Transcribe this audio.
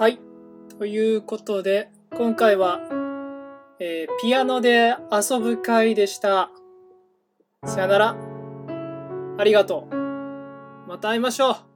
はい。ということで、今回は、えーピアノで遊ぶ会でした。さよなら。ありがとう。また会いましょう。